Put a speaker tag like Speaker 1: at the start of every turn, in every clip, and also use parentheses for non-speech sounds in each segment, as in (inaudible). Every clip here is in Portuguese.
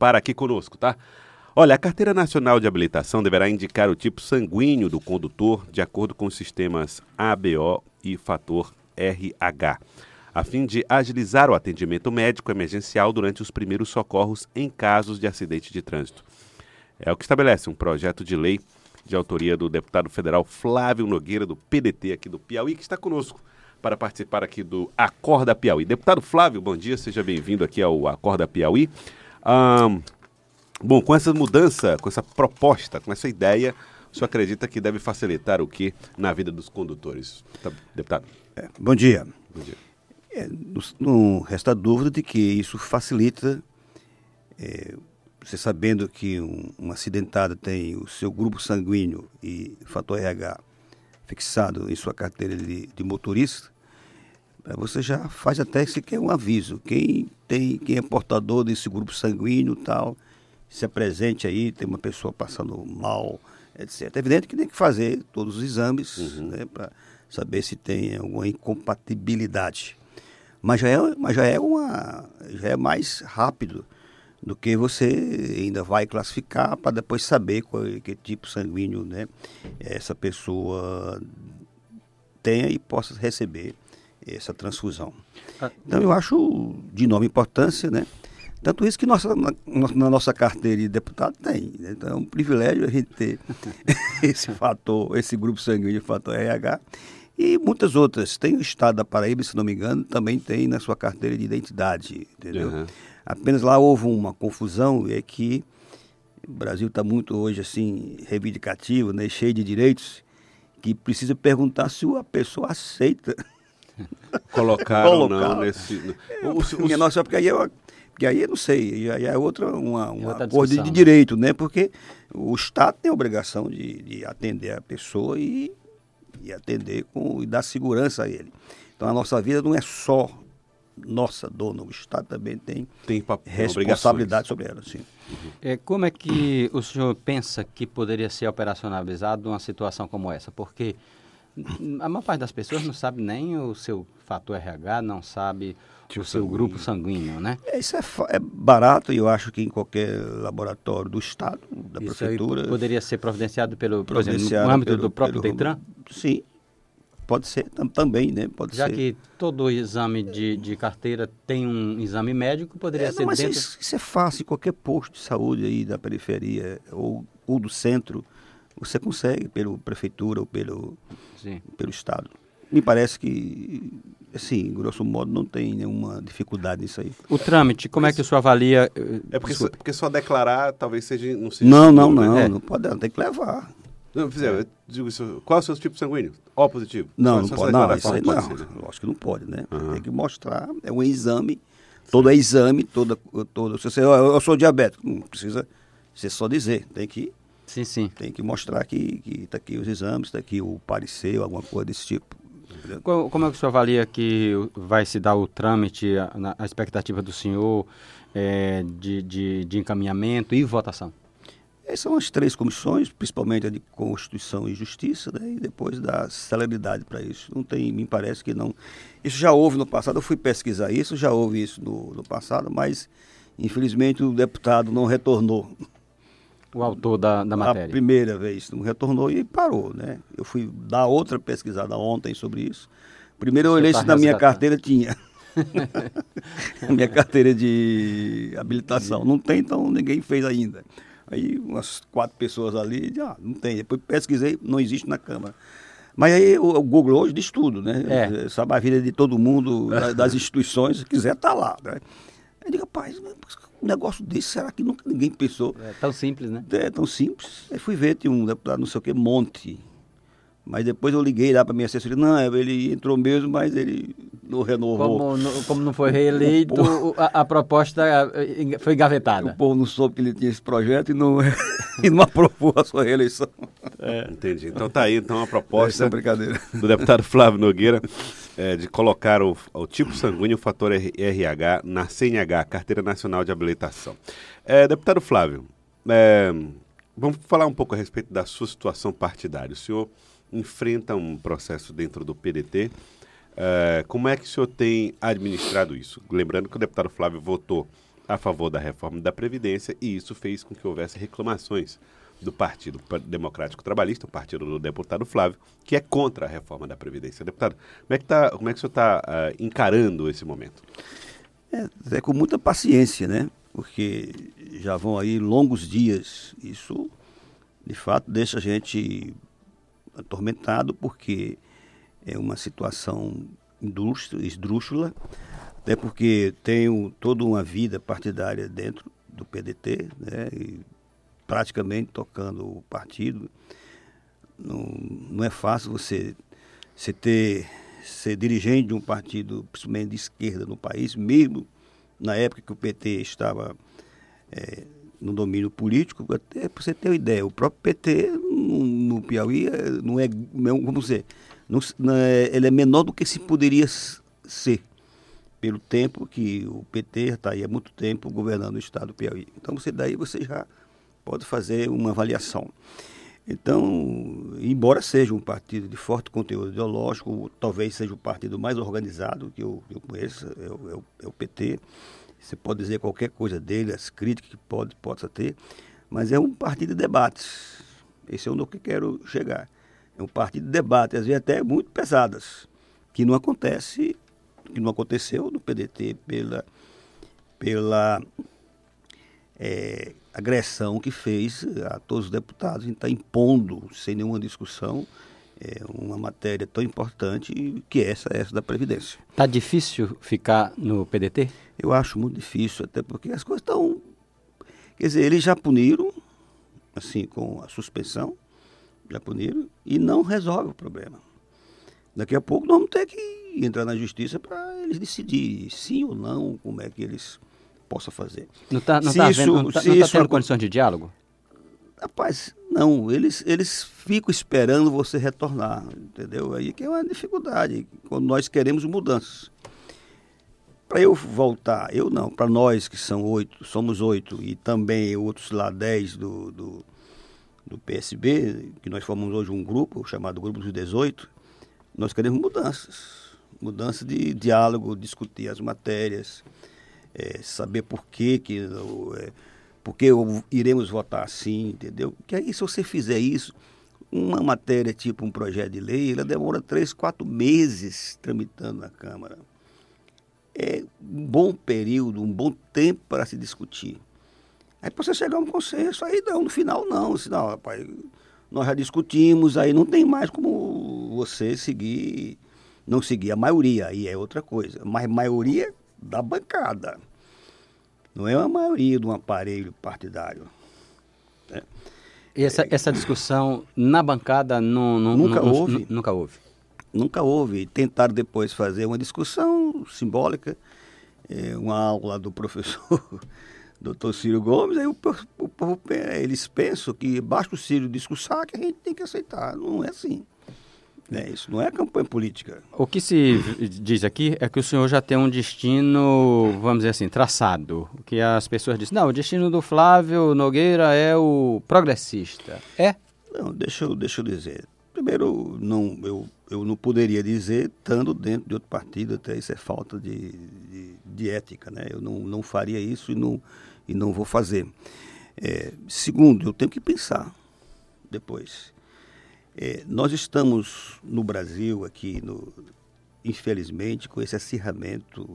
Speaker 1: participar aqui conosco, tá? Olha, a Carteira Nacional de Habilitação deverá indicar o tipo sanguíneo do condutor de acordo com os sistemas ABO e fator RH, a fim de agilizar o atendimento médico emergencial durante os primeiros socorros em casos de acidente de trânsito. É o que estabelece um projeto de lei de autoria do deputado federal Flávio Nogueira, do PDT aqui do Piauí, que está conosco para participar aqui do Acorda Piauí. Deputado Flávio, bom dia, seja bem-vindo aqui ao Acorda Piauí. Bom, com essa mudança, com essa proposta, com essa ideia, o senhor acredita que deve facilitar o que na vida dos condutores? Tá, deputado.
Speaker 2: É, bom dia. Bom dia. É, não, não, resta dúvida de que isso facilita, é, você sabendo que um, um acidentado tem o seu grupo sanguíneo e fator RH fixado em sua carteira de, de motorista, você já faz até sequer um aviso. Quem tem, quem é portador desse grupo sanguíneo tal, se apresente aí, tem uma pessoa passando mal, etc. É evidente que tem que fazer todos os exames uhum. né, para saber se tem alguma incompatibilidade. Mas já é, mas já é uma. já é mais rápido do que você ainda vai classificar para depois saber qual, que tipo sanguíneo né, essa pessoa tenha e possa receber essa transfusão. Ah. Então eu acho de enorme importância, né? Tanto isso que nossa, na, na nossa carteira de deputado tem. Né? Então é um privilégio a gente ter (laughs) esse fator, esse grupo sanguíneo, fator RH. E muitas outras. Tem o estado da Paraíba, se não me engano, também tem na sua carteira de identidade, entendeu? Uhum. Apenas lá houve uma confusão, é que o Brasil está muito hoje assim reivindicativo, né, cheio de direitos, que precisa perguntar se a pessoa aceita
Speaker 1: colocar ou não nesse.
Speaker 2: É, o, o, nossa, porque aí é porque aí eu não sei, aí é outra uma, uma é outra de, de, direito, né? Porque o Estado tem a obrigação de, de atender a pessoa e, e atender com e dar segurança a ele. Então a nossa vida não é só nossa dona, o Estado também tem, tem responsabilidade sobre ela. Sim.
Speaker 3: Uhum. É, como é que o senhor pensa que poderia ser operacionalizado uma situação como essa? Porque a maior parte das pessoas não sabe nem o seu fator RH, não sabe tipo o seu sanguíneo. grupo sanguíneo, né?
Speaker 2: É, isso é, é, barato e eu acho que em qualquer laboratório do Estado, da isso prefeitura...
Speaker 3: poderia ser providenciado pelo, providenciado por exemplo, no âmbito pelo, do próprio pelo, Detran?
Speaker 2: Sim, Pode ser também, né? Pode
Speaker 3: Já
Speaker 2: ser.
Speaker 3: que todo exame de, de carteira tem um exame médico, poderia é, ser não, mas dentro...
Speaker 2: Isso, isso, é fácil, qualquer posto de saúde aí da periferia ou, ou do centro, você consegue pelo prefeitura ou pelo, pelo Estado. Me parece que, assim, grosso modo, não tem nenhuma dificuldade nisso aí.
Speaker 3: O trâmite, como é que o senhor avalia?
Speaker 1: É porque, só, porque só declarar talvez seja...
Speaker 2: Não, seja não, não, não, é. não pode, não tem que levar.
Speaker 1: Não, fizer, eu digo isso, qual é o seu tipo sanguíneo? O positivo?
Speaker 2: Não, não pode, não, isso aí não, pode lógico que não pode, né? Uhum. Tem que mostrar, é um exame, todo é exame, toda, todo, se você, eu sou diabético, não precisa você só dizer, tem que
Speaker 3: Sim, sim.
Speaker 2: Tem que mostrar que, que tá aqui os exames, está aqui o parecer, alguma coisa desse tipo.
Speaker 3: Como é que o senhor avalia que vai se dar o trâmite, a, a expectativa do senhor é, de, de, de encaminhamento e votação?
Speaker 2: Essas são as três comissões, principalmente a de Constituição e Justiça, né? e depois da celeridade para isso. Não tem, me parece que não. Isso já houve no passado, eu fui pesquisar isso, já houve isso no, no passado, mas infelizmente o deputado não retornou.
Speaker 3: O autor da, da matéria.
Speaker 2: A primeira vez não retornou e parou, né? Eu fui dar outra pesquisada ontem sobre isso. Primeiro eu olhei tá se na minha carteira tinha. (laughs) minha carteira de habilitação. Não tem, então ninguém fez ainda. Aí umas quatro pessoas ali, ah, não tem. Depois pesquisei, não existe na Câmara. Mas aí o, o Google hoje diz tudo, né? É. Sabe a vida de todo mundo, das instituições, se quiser tá lá, né? Eu digo, rapaz, um negócio desse, será que nunca ninguém pensou?
Speaker 3: É tão simples, né?
Speaker 2: É tão simples. Aí fui ver, tinha um deputado, não sei o que, Monte. Mas depois eu liguei lá para minha assessoria, não, ele entrou mesmo, mas ele não renovou.
Speaker 3: Como não, como não foi reeleito, (laughs) a, a, proposta eh, foi engavetada.
Speaker 2: O povo não soube que ele tinha esse projeto e não, (laughs) e não aprovou a sua reeleição.
Speaker 1: É. Entendi. Então tá aí então a proposta é do deputado Flávio Nogueira é, de colocar o, o, tipo sanguíneo, o fator RH na CNH, Carteira Nacional de Habilitação. É, deputado Flávio, é, vamos falar um pouco a respeito da sua situação partidária. O senhor enfrenta um processo dentro do PDT. É, como é que o senhor tem administrado isso? Lembrando que o deputado Flávio votou a favor da reforma da Previdência e isso fez com que houvesse reclamações do Partido Democrático Trabalhista, o partido do deputado Flávio, que é contra a reforma da Previdência. Deputado, como é que, tá, como é que o senhor está uh, encarando esse momento?
Speaker 2: É, é, com muita paciência, né? Porque já vão aí longos dias. Isso, de fato, deixa a gente atormentado, porque é uma situação esdrúxula, até porque tenho toda uma vida partidária dentro do PDT, né? E praticamente tocando o partido. Não, não é fácil você, você ter, ser dirigente de um partido, principalmente de esquerda no país, mesmo na época que o PT estava é, no domínio político, até para você ter uma ideia, o próprio PT no, no Piauí é, não é, como dizer, não, não é, ele é menor do que se poderia ser, pelo tempo que o PT está aí há muito tempo governando o estado do Piauí. Então você daí você já pode fazer uma avaliação. Então, embora seja um partido de forte conteúdo ideológico, talvez seja o partido mais organizado que eu, eu conheço, é o, é, o, é o, PT. Você pode dizer qualquer coisa dele, as críticas que pode, possa ter, mas é um partido de debates. Esse é onde eu quero chegar. É um partido de debates, às vezes até muito pesadas, que não acontece, que não aconteceu no PDT pela, pela é, agressão que fez a todos os deputados em estar tá impondo, sem nenhuma discussão, é, uma matéria tão importante que é essa, essa da Previdência.
Speaker 3: Está difícil ficar no PDT?
Speaker 2: Eu acho muito difícil, até porque as coisas estão. Quer dizer, eles já puniram, assim, com a suspensão, já puniram, e não resolve o problema. Daqui a pouco nós vamos ter que entrar na justiça para eles decidirem sim ou não, como é que eles possa fazer.
Speaker 3: Não está não tá vendo, não tá, não tá tendo condições de diálogo?
Speaker 2: Rapaz, não, eles, eles ficam esperando você retornar, entendeu? Aí que é uma dificuldade, quando nós queremos mudanças. Para eu voltar, eu não, para nós que são oito, somos oito, e também outros lá dez do, do, do PSB, que nós formamos hoje um grupo, chamado Grupo dos 18, nós queremos mudanças. Mudança de diálogo, discutir as matérias, é, saber por que, que é, porque iremos votar assim, entendeu? Que aí se você fizer isso, uma matéria tipo um projeto de lei, ela demora três, quatro meses tramitando na Câmara. É um bom período, um bom tempo para se discutir. Aí para você chegar a um consenso, aí não, no final não, senão, rapaz, nós já discutimos, aí não tem mais como você seguir, não seguir a maioria, aí é outra coisa. Mas maioria da bancada. Não é a maioria de um aparelho partidário.
Speaker 3: Né? Essa, essa discussão na bancada não, não
Speaker 2: nunca não, houve.
Speaker 3: Nunca houve.
Speaker 2: Nunca houve. Tentaram depois fazer uma discussão simbólica, é, uma aula do professor (laughs) doutor Ciro Gomes, aí o, o, o, eles pensam que basta o Ciro discursar que a gente tem que aceitar. Não é assim. É, isso não é campanha política.
Speaker 3: O que se diz aqui é que o senhor já tem um destino, vamos dizer assim, traçado. Que as pessoas dizem, não, o destino do Flávio Nogueira é o progressista. É?
Speaker 2: Não, deixa eu, deixa eu dizer. Primeiro, não, eu, eu não poderia dizer, estando dentro de outro partido, até isso é falta de, de, de ética, né? Eu não, não faria isso e não, e não vou fazer. É, segundo, eu tenho que pensar depois. É, nós estamos no Brasil aqui, no, infelizmente, com esse acirramento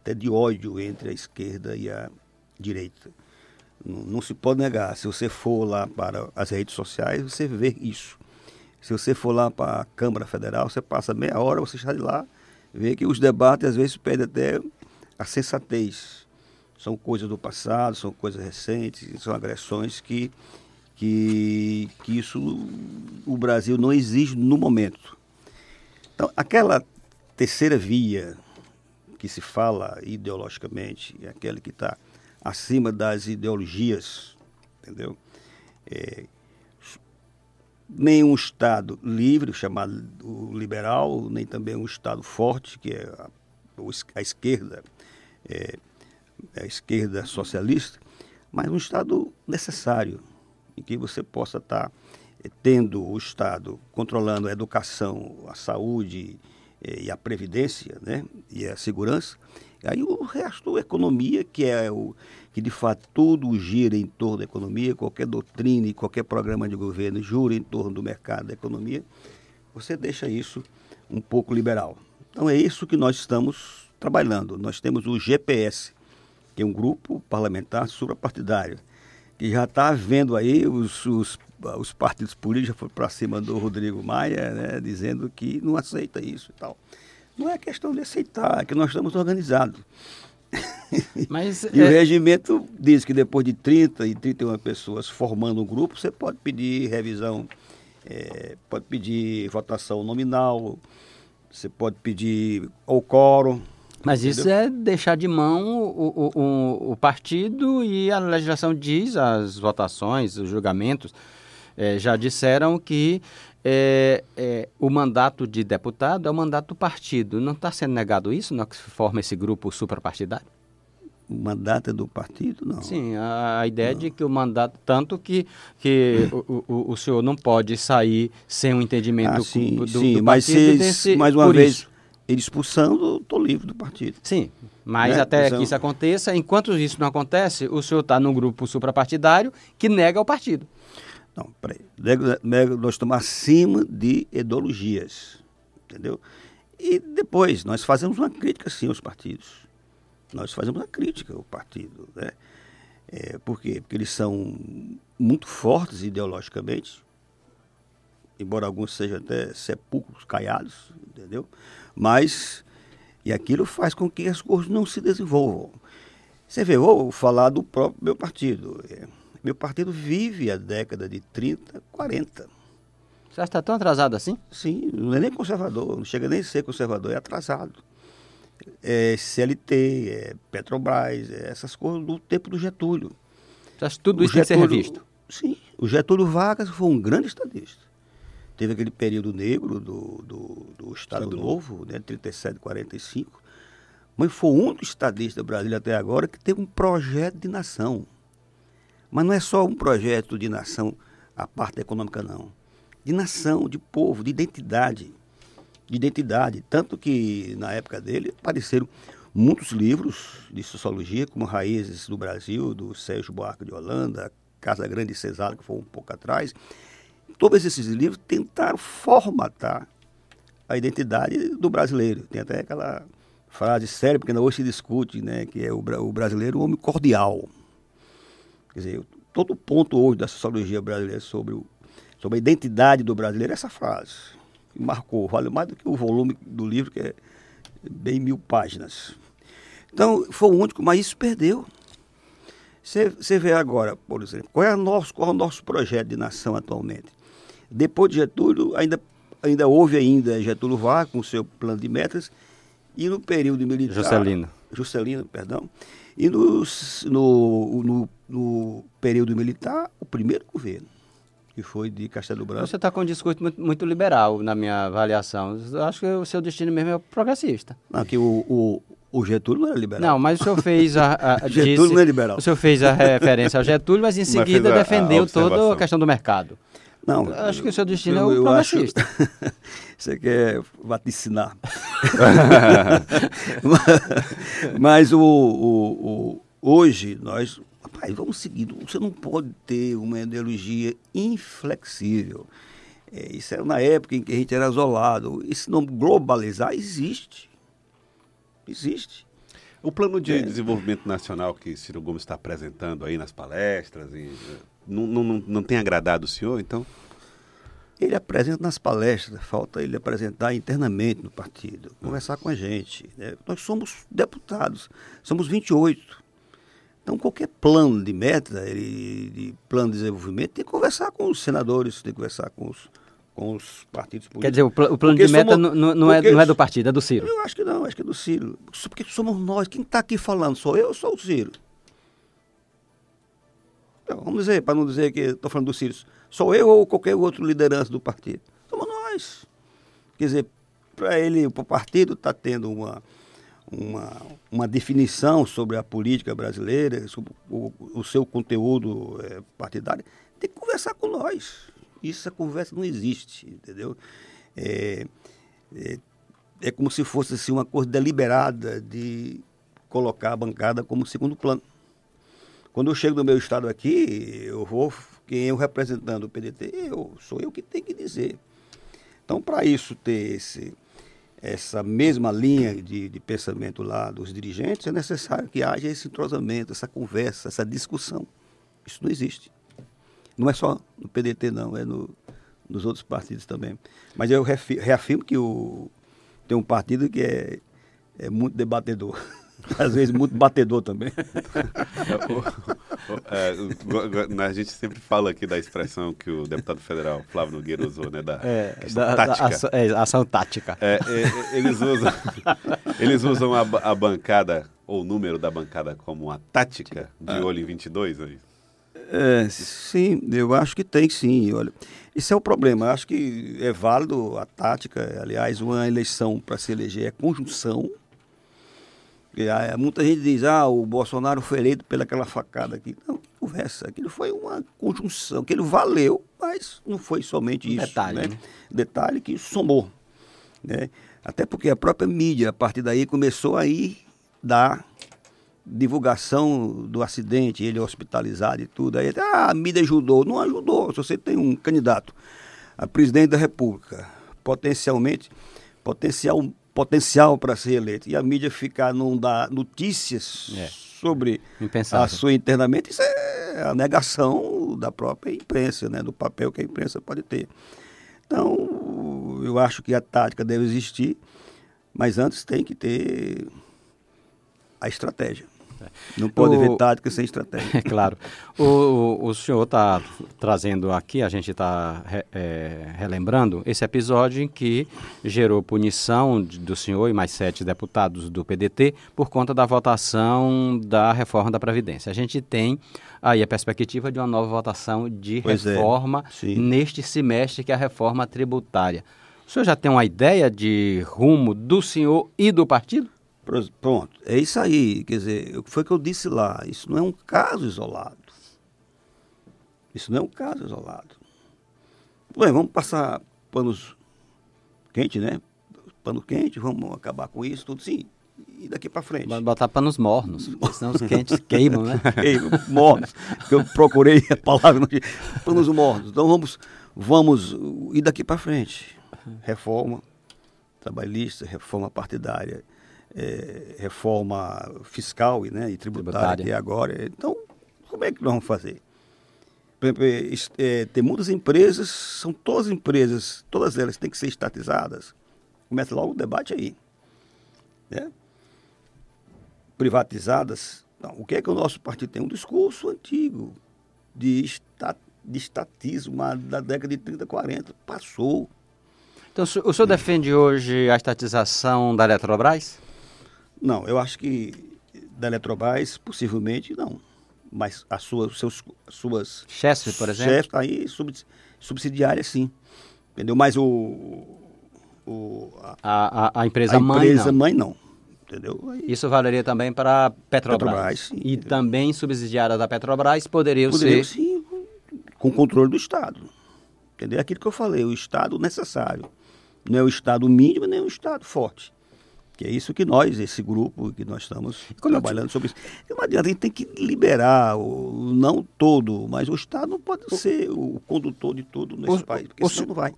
Speaker 2: até de ódio entre a esquerda e a direita. Não, não, se pode negar. Se você for lá para as redes sociais, você vê isso. Se você for lá para a Câmara Federal, você passa meia hora, você está de lá, vê que os debates às vezes perdem até a sensatez. São coisas do passado, são coisas recentes, são agressões que que, que isso o Brasil não exige no momento. Então, aquela terceira via que se fala ideologicamente, é aquela que está acima das ideologias, entendeu? É, nem um Estado livre, chamado liberal, nem também um Estado forte, que é a, a esquerda, é, a esquerda socialista, mas um Estado necessário, em que você possa estar tá, eh, tendo o Estado controlando a educação, a saúde eh, e a previdência, né, e a segurança, Aí o resto, a economia, que é o que de fato tudo gira em torno da economia, qualquer doutrina e qualquer programa de governo gira em torno do mercado da economia, você deixa isso um pouco liberal. Então é isso que nós estamos trabalhando. Nós temos o GPS, que é um grupo parlamentar suprapartidário, que já está vendo aí os, os, os partidos políticos já foram para cima do Rodrigo Maia, né, dizendo que não aceita isso e tal. Não é questão de aceitar, é que nós estamos organizados. (laughs) Mas, e é... o regimento diz que depois de 30 e 31 pessoas formando um grupo, você pode pedir revisão, é, pode pedir votação nominal, você pode pedir o quórum.
Speaker 3: Mas entendeu? isso é deixar de mão o, o, o, o, partido e a legislação diz, as votações, os julgamentos, é, já disseram que é, é, o mandato de deputado é o mandato do partido. Não está sendo negado isso na que forma esse grupo suprapartidário?
Speaker 2: O mandato é do partido, não.
Speaker 3: Sim, a, a ideia não. de que o mandato, tanto que, que o, o, o, senhor não pode sair sem um entendimento
Speaker 2: ah, sim,
Speaker 3: do,
Speaker 2: sim,
Speaker 3: do
Speaker 2: mas se, desse, mais uma vez, isso. Ele expulsando, estou livre do partido.
Speaker 3: Sim, mas né? até então, que isso aconteça, enquanto isso não acontece, o senhor está num grupo suprapartidário que nega o partido.
Speaker 2: Não, peraí. Nós estamos acima de ideologias, entendeu? E depois, nós fazemos uma crítica, sim, aos partidos. Nós fazemos uma crítica ao partido, né? É, por quê? Porque eles são muito fortes ideologicamente, embora alguns sejam até sepulcros caiados, entendeu? Mas, e aquilo faz com que as coisas não se desenvolvam. Você vê, vou falar do próprio meu partido. É, meu partido vive a década de 30, 40.
Speaker 3: Você está tão atrasado assim?
Speaker 2: Sim, não é nem conservador, não chega nem a ser conservador, é atrasado. É CLT, é Petrobras, é essas coisas do tempo do Getúlio.
Speaker 3: Você acha que tudo o isso Getúlio, tem que ser revisto?
Speaker 2: Sim, o Getúlio Vargas foi um grande estadista. Teve aquele período negro do, do, do Estado, Estado Novo, né, 37, 45, mas foi o único estadista brasileiro até agora que teve um projeto de nação. Mas não é só um projeto de nação, a parte econômica, não. De nação, de povo, de identidade. De identidade. Tanto que, na época dele, apareceram muitos livros de sociologia, como Raízes do Brasil, do Sérgio Buarque de Holanda, Casa Grande e Cesar, que foi um pouco atrás. Todos esses livros tentaram formatar a identidade do brasileiro. Tem até aquela frase séria, porque ainda hoje se discute, né, que é o, o brasileiro o homem cordial. Quer dizer, todo ponto hoje da sociologia brasileira sobre, o, sobre a identidade do brasileiro é essa frase. Que marcou, vale mais do que o volume do livro, que é bem mil páginas. Então, foi o único, mas isso perdeu. Você vê agora, por exemplo, qual é, nosso, qual é o nosso projeto de nação atualmente? Depois de Getúlio, ainda, ainda houve ainda Getúlio Vargas com o seu plano de metas, e no período militar...
Speaker 3: Juscelino.
Speaker 2: Juscelino, perdão. E no, no, no, no período militar, o primeiro governo, que foi de Castelo Branco.
Speaker 3: Você está com um discurso muito, muito, liberal, na minha avaliação. Eu acho que o seu destino mesmo é progressista.
Speaker 2: Não, que o, o, o Getúlio não era liberal.
Speaker 3: Não, mas o senhor fez a. a (laughs)
Speaker 2: Getúlio disse, não é liberal.
Speaker 3: O senhor fez a referência ao Getúlio, mas em seguida mas defendeu a toda a questão do mercado.
Speaker 2: Não,
Speaker 3: eu acho que o seu destino eu, é o progressista. Acho... (laughs)
Speaker 2: Você quer vaticinar. (laughs) mas o, o, o, hoje nós. Rapaz, vamos seguir. Você não pode ter uma ideologia inflexível. É, isso era na época em que a gente era isolado. Isso não globalizar existe. Existe.
Speaker 1: O plano de é. desenvolvimento nacional que Ciro Gomes está apresentando aí nas palestras, e, não, não, não tem agradado o senhor, então?
Speaker 2: Ele apresenta nas palestras, falta ele apresentar internamente no partido, conversar com a gente. Né? Nós somos deputados, somos 28. Então, qualquer plano de meta, ele, de plano de desenvolvimento, tem que conversar com os senadores, tem que conversar com os, com os partidos políticos.
Speaker 3: Quer dizer, o, pl o plano porque de meta somos, não, não, é, não é do partido, é do Ciro?
Speaker 2: Eu acho que não, acho que é do Ciro. Porque somos nós. Quem está aqui falando? Sou eu ou sou o Ciro? Então, vamos dizer, para não dizer que estou falando do Ciro, sou eu ou qualquer outro liderança do partido? Somos nós. Quer dizer, para ele, para o partido está tendo uma, uma, uma definição sobre a política brasileira, sobre o, o seu conteúdo é, partidário, tem que conversar com nós. Isso, essa conversa não existe, entendeu? É, é, é como se fosse assim, uma coisa deliberada de colocar a bancada como segundo plano. Quando eu chego no meu estado aqui, eu vou, quem eu representando o PDT, eu, sou eu que tenho que dizer. Então, para isso ter esse, essa mesma linha de, de, pensamento lá dos dirigentes, é necessário que haja esse entrosamento, essa conversa, essa discussão. Isso não existe. Não é só no PDT, não, é no, nos outros partidos também. Mas eu reafirmo que o, tem um partido que é, é muito debatedor. (laughs) (laughs) Às vezes muito batedor também.
Speaker 1: é, a gente sempre fala aqui da expressão que o deputado federal Flávio Nogueira usou, né? Da,
Speaker 3: é, da, tática. Da ação, é, ação tática.
Speaker 1: É, é, eles usam, (laughs) eles usam a, a, bancada, ou o número da bancada, como uma tática de ah. olho em 22, aí.
Speaker 2: É, sim, eu acho que tem sim. Olha, isso é o problema. Eu acho que é válido a tática. Aliás, uma eleição para se eleger é conjunção muita gente diz, ah, o Bolsonaro foi eleito pelaquela facada aqui. Não, que conversa. Aquilo foi uma conjunção, aquilo valeu, mas não foi somente isso.
Speaker 3: Detalhe. Né? Né?
Speaker 2: Detalhe que somou. Né? Até porque a própria mídia, a partir daí, começou a ir dar divulgação do acidente, ele hospitalizado e tudo. Aí, ah, a mídia ajudou. Não ajudou. Se você tem um candidato a presidente da República, potencialmente, potencial potencial para ser eleito. E a mídia ficar não dar notícias é. sobre a sua internamente, isso é a negação da própria imprensa, né? do papel que a imprensa pode ter. Então, eu acho que a tática deve existir, mas antes tem que ter a estratégia. Não pode o... haver tática sem estratégia.
Speaker 3: É (laughs) claro. O, o senhor está trazendo aqui, a gente está re, é, relembrando esse episódio em que gerou punição do senhor e mais sete deputados do PDT por conta da votação da reforma da Previdência. A gente tem aí a perspectiva de uma nova votação de pois é, reforma é, neste semestre, que é a reforma tributária. O senhor já tem uma ideia de rumo do senhor e do partido?
Speaker 2: Pronto, é isso aí. Quer dizer, foi o que eu disse lá. Isso não é um caso isolado. Isso não é um caso isolado. Bem, vamos passar panos quentes, né? Pano quente, vamos acabar com isso, tudo sim. E daqui para frente.
Speaker 3: Vamos botar panos mornos, senão os quentes (laughs) queimam, né?
Speaker 2: Queimam, mornos. Eu procurei a palavra, panos mornos. Então vamos, vamos, e daqui para frente. Reforma trabalhista, reforma partidária é, reforma fiscal né, e tributária, tributária. agora. Então, como é que nós vamos fazer? Por exemplo, é, tem muitas empresas, são todas empresas, todas elas têm que ser estatizadas. Começa logo o debate aí. Né? Privatizadas. Não, o que é que o nosso partido tem? Um discurso antigo de, estat, de estatismo da década de 30, 40. Passou.
Speaker 3: Então, o senhor defende hoje a estatização da Eletrobras?
Speaker 2: Não, eu acho que da Eletrobras, possivelmente não. Mas as suas, seus, as suas
Speaker 3: chefes, por exemplo? Chefes,
Speaker 2: aí subsidiárias, sim. Entendeu? Mas o. o
Speaker 3: a, a, a, empresa a mãe. A empresa
Speaker 2: não. mãe não. Entendeu?
Speaker 3: Aí, Isso valeria também para a Petrobras. Petrobras sim, e entendeu? também subsidiária da Petrobras poderiam, poderiam ser.
Speaker 2: Sim, com controle do Estado. Entendeu? É aquilo que eu falei, o Estado necessário. Não é o Estado mínimo, nem o Estado forte. Que é isso que nós, esse grupo, que nós estamos trabalhando sobre isso. Não adianta, a gente tem que liberar, o, não todo, mas o Estado não pode o, ser o condutor de tudo nesse o, país, porque senão não vai.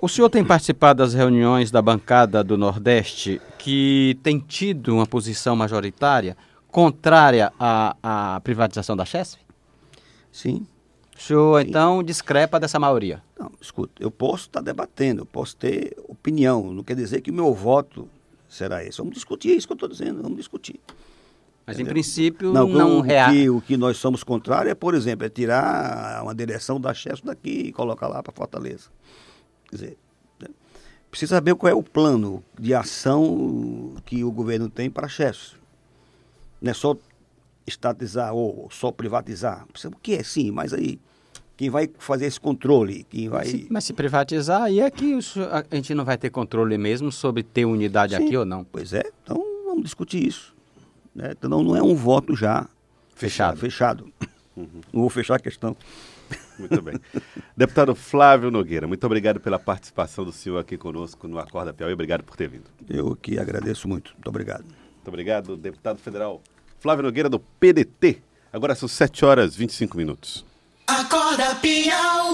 Speaker 3: O senhor tem participado das reuniões da bancada do Nordeste que tem tido uma posição majoritária contrária à, à privatização da Chesf?
Speaker 2: Sim.
Speaker 3: O senhor, Sim. então, discrepa dessa maioria?
Speaker 2: Não, escuta, eu posso estar debatendo, eu posso ter opinião, não quer dizer que o meu voto será esse. Vamos discutir isso que eu estou dizendo, vamos discutir.
Speaker 3: Mas Entendeu? em princípio não, não
Speaker 2: o, que, o que nós somos contrários é, por exemplo, é tirar uma direção da Chesto daqui e colocar lá para Fortaleza. Quer dizer, né? precisa saber qual é o plano de ação que o governo tem para Chesto. Não é só estatizar ou só privatizar. O que é sim, mas aí quem vai fazer esse controle? Quem vai...
Speaker 3: Mas se, mas se privatizar, aí é que a gente não vai ter controle mesmo sobre ter unidade Sim, aqui ou não.
Speaker 2: Pois é, então vamos discutir isso. Né? Então não é um voto já
Speaker 3: fechado.
Speaker 2: Fechado. Uhum. Não vou fechar a questão.
Speaker 1: Muito bem. Deputado Flávio Nogueira, muito obrigado pela participação do senhor aqui conosco no Acorda Piauí. Obrigado por ter vindo.
Speaker 2: Eu que agradeço muito. Muito obrigado.
Speaker 1: Muito obrigado, deputado federal Flávio Nogueira, do PDT. Agora são 7 horas e 25 minutos. Acorda Piauí.